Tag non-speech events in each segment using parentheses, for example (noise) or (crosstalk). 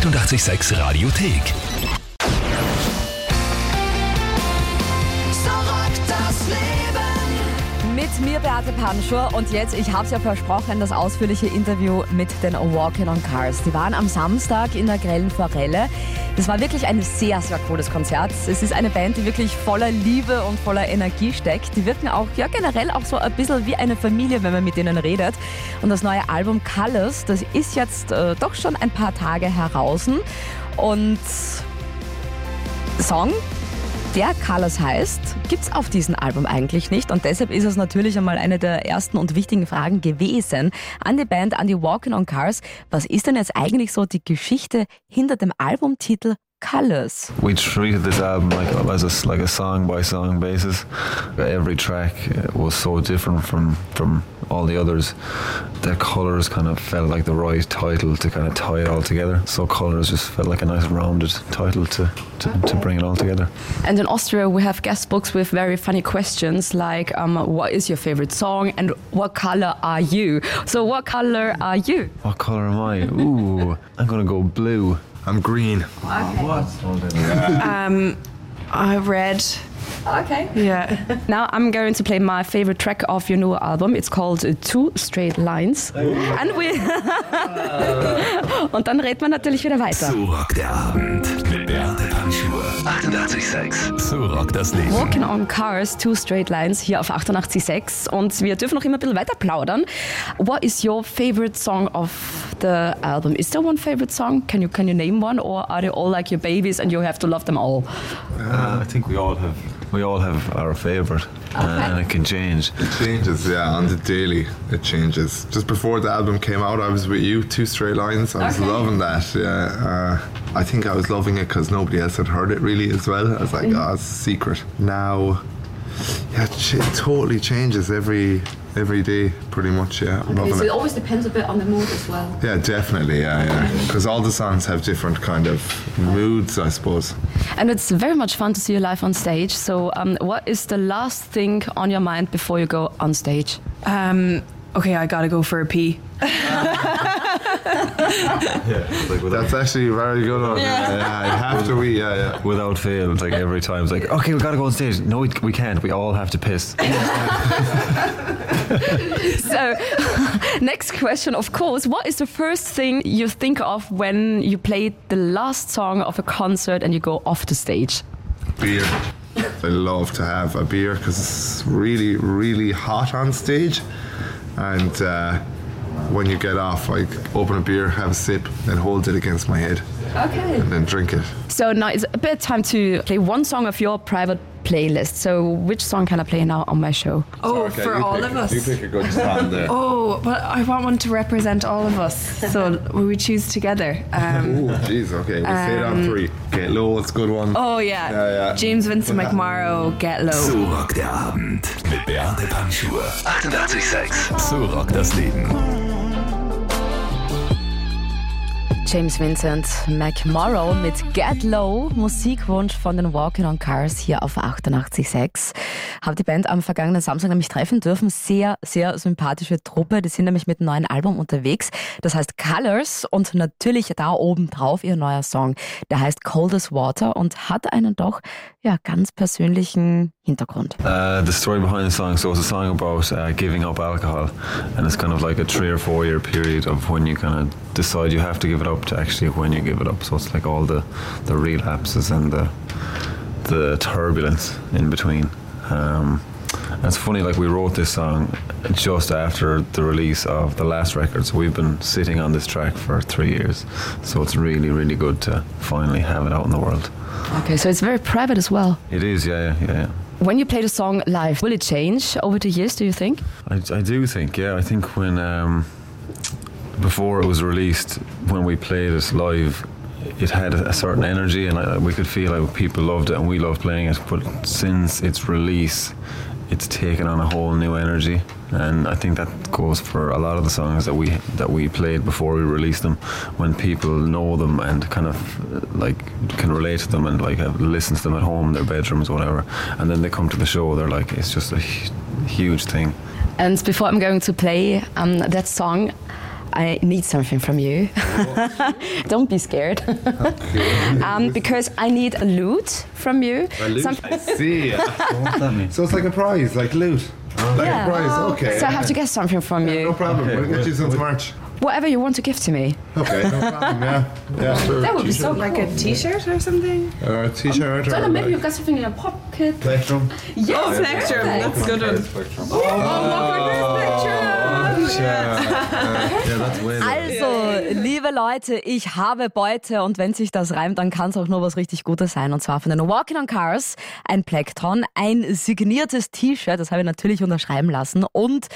886 Radiothek. Mit mir Beate Panschur und jetzt, ich habe es ja versprochen, das ausführliche Interview mit den Walking on Cars. Die waren am Samstag in der Grellen Forelle. Das war wirklich ein sehr, sehr cooles Konzert. Es ist eine Band, die wirklich voller Liebe und voller Energie steckt. Die wirken auch, ja generell auch so ein bisschen wie eine Familie, wenn man mit denen redet. Und das neue Album Colors, das ist jetzt äh, doch schon ein paar Tage heraus. Und Song der Colors heißt, gibt's auf diesem Album eigentlich nicht und deshalb ist es natürlich einmal eine der ersten und wichtigen Fragen gewesen an die Band, an die Walking on Cars. Was ist denn jetzt eigentlich so die Geschichte hinter dem Albumtitel Colors? We treated this album like as a, like a song by song basis. Every track was so different from from all the others. The colors kind of felt like the right title to kind of tie it all together. So colors just felt like a nice rounded title to to, to bring it all together. And in Austria, we have guest books with very funny questions like, um, what is your favorite song and what color are you? So, what color are you? What color am I? Ooh, I'm gonna go blue. I'm green. Um, I read. Okay. Yeah. (laughs) Now I'm going to play my favorite track of your new album. It's called Two Straight Lines. And we (laughs) Und dann redet man natürlich wieder weiter. So rockt der Abend mit Beate Panschur. 88,6. So rockt das Leben. Walking on Cars, Two Straight Lines hier auf 88.6 und wir dürfen noch immer ein bisschen weiter plaudern. What is your favorite song of the album? Is there one favorite song? Can you can you name one or are they all like your babies and you have to love them all? Uh, I think we all have we all have our favorite, uh, and it can change. It changes, yeah, on the daily. It changes. Just before the album came out, I was with you, Two Straight Lines. I was loving that, yeah. Uh, I think I was loving it because nobody else had heard it really as well. I was like, oh, it's a secret. Now, yeah, it totally changes every every day, pretty much, yeah. I'm loving it. always depends a bit on the mood as well. Yeah, definitely, yeah, yeah. Because all the songs have different kind of moods, I suppose. And it's very much fun to see you live on stage. So, um, what is the last thing on your mind before you go on stage? Um, okay, I gotta go for a pee. (laughs) Like without, That's actually very good one. Yeah, yeah, you have to, we, yeah, yeah. without fail, it's like every time it's like, okay, we gotta go on stage. No, we, we can't. We all have to piss. (laughs) So, (laughs) next question, of course. What is the first thing you think of when you play the last song of a concert and you go off the stage? beer. I love to have a beer because it's really, really hot on stage. And uh, when you get off, I open a beer, have a sip, then hold it against my head, Okay. and then drink it. So now it's a bit time to play one song of your private playlist. So which song can I play now on my show? Oh, for all of us. You pick a good song there. (laughs) Oh, but I want one to represent all of us. So (laughs) we choose together. Um, Oh, jeez, okay, we'll say it on three. Get low, it's a good one. oh yeah. Yeah, yeah. James Vincent McMorrow, Get Low. So rockt der Abend mit Beate Panschur. 88,6. So rockt das Leben. James Vincent McMorrow mit Get Low, Musikwunsch von den Walking on Cars hier auf 88.6. Habe die Band am vergangenen Samstag nämlich treffen dürfen. Sehr, sehr sympathische Truppe. Die sind nämlich mit einem neuen Album unterwegs. Das heißt Colors und natürlich da oben drauf ihr neuer Song. Der heißt Cold as Water und hat einen doch ja ganz persönlichen Hintergrund. Uh, the story behind the song, so it's a song about uh, giving up alcohol, and it's kind of like a three or four year period of when you kind of decide you have to give it up to actually when you give it up. So it's like all the the relapses and the the turbulence in between. Um, and it's funny, like we wrote this song just after the release of the last record, so we've been sitting on this track for three years. So it's really, really good to finally have it out in the world. Okay, so it's very private as well. It is, yeah, yeah, yeah. When you play the song live, will it change over the years, do you think? I, I do think, yeah. I think when um, before it was released, when we played it live, it had a, a certain energy, and I, we could feel like people loved it, and we loved playing it. But since its release, it's taken on a whole new energy, and I think that goes for a lot of the songs that we that we played before we released them. When people know them and kind of like can relate to them and like have listened to them at home in their bedrooms whatever, and then they come to the show, they're like, it's just a huge thing. And before I'm going to play um, that song, I need something from you. (laughs) Don't be scared. um, because I need a lute from you. Some- See, (laughs) so it's like a prize, like loot, like Yeah. a prize. Okay, so I have to get something from no you. No problem. We'll get you since March. Whatever you want to give to me. Okay, no problem. Yeah, (laughs) yeah. Sure. That would be so cool. Like a T-shirt or something. Or a t-shirt or maybe like you've got something in your pocket. Plectrum. Yes, Plectrum, that's good one. Yeah, that's (laughs) Also, liebe Leute, ich habe Beute und wenn sich das reimt, dann kann es auch nur was richtig Gutes sein. Und zwar von den Walking on Cars, ein Plektron, ein signiertes T-Shirt, das habe ich natürlich unterschreiben lassen und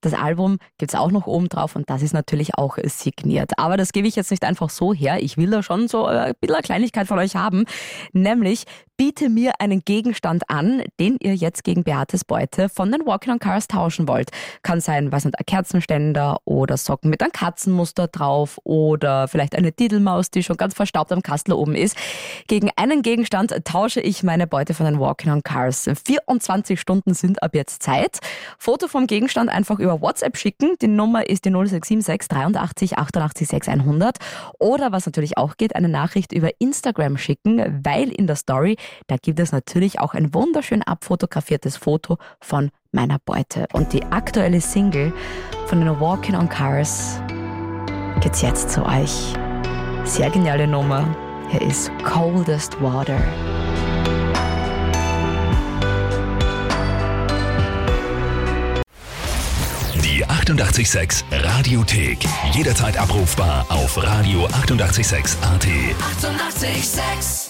das Album gibt's auch noch oben drauf und das ist natürlich auch signiert. Aber das gebe ich jetzt nicht einfach so her. Ich will da schon so äh, ein bisschen eine Kleinigkeit von euch haben. Nämlich, biete mir einen Gegenstand an, den ihr jetzt gegen Beates Beute von den Walking on Cars tauschen wollt. Kann sein, was nicht, ein Kerzenständer oder Socken mit einem Katzenmuster drauf oder vielleicht eine Didelmaus, die schon ganz verstaubt am Kastel oben ist. Gegen einen Gegenstand tausche ich meine Beute von den Walking on Cars. 24 Stunden sind ab jetzt Zeit. Foto vom Gegenstand einfach über WhatsApp schicken. Die Nummer ist die 0676 83 88 6100. Oder was natürlich auch geht, eine Nachricht über Instagram schicken, weil in der Story, da gibt es natürlich auch ein wunderschön abfotografiertes Foto von meiner Beute. Und die aktuelle Single von den Walking on Cars geht's jetzt zu euch. Sehr geniale Nummer. Hier ist Coldest Water. Die 886 Radiothek. Jederzeit abrufbar auf radio886.at. 886! 886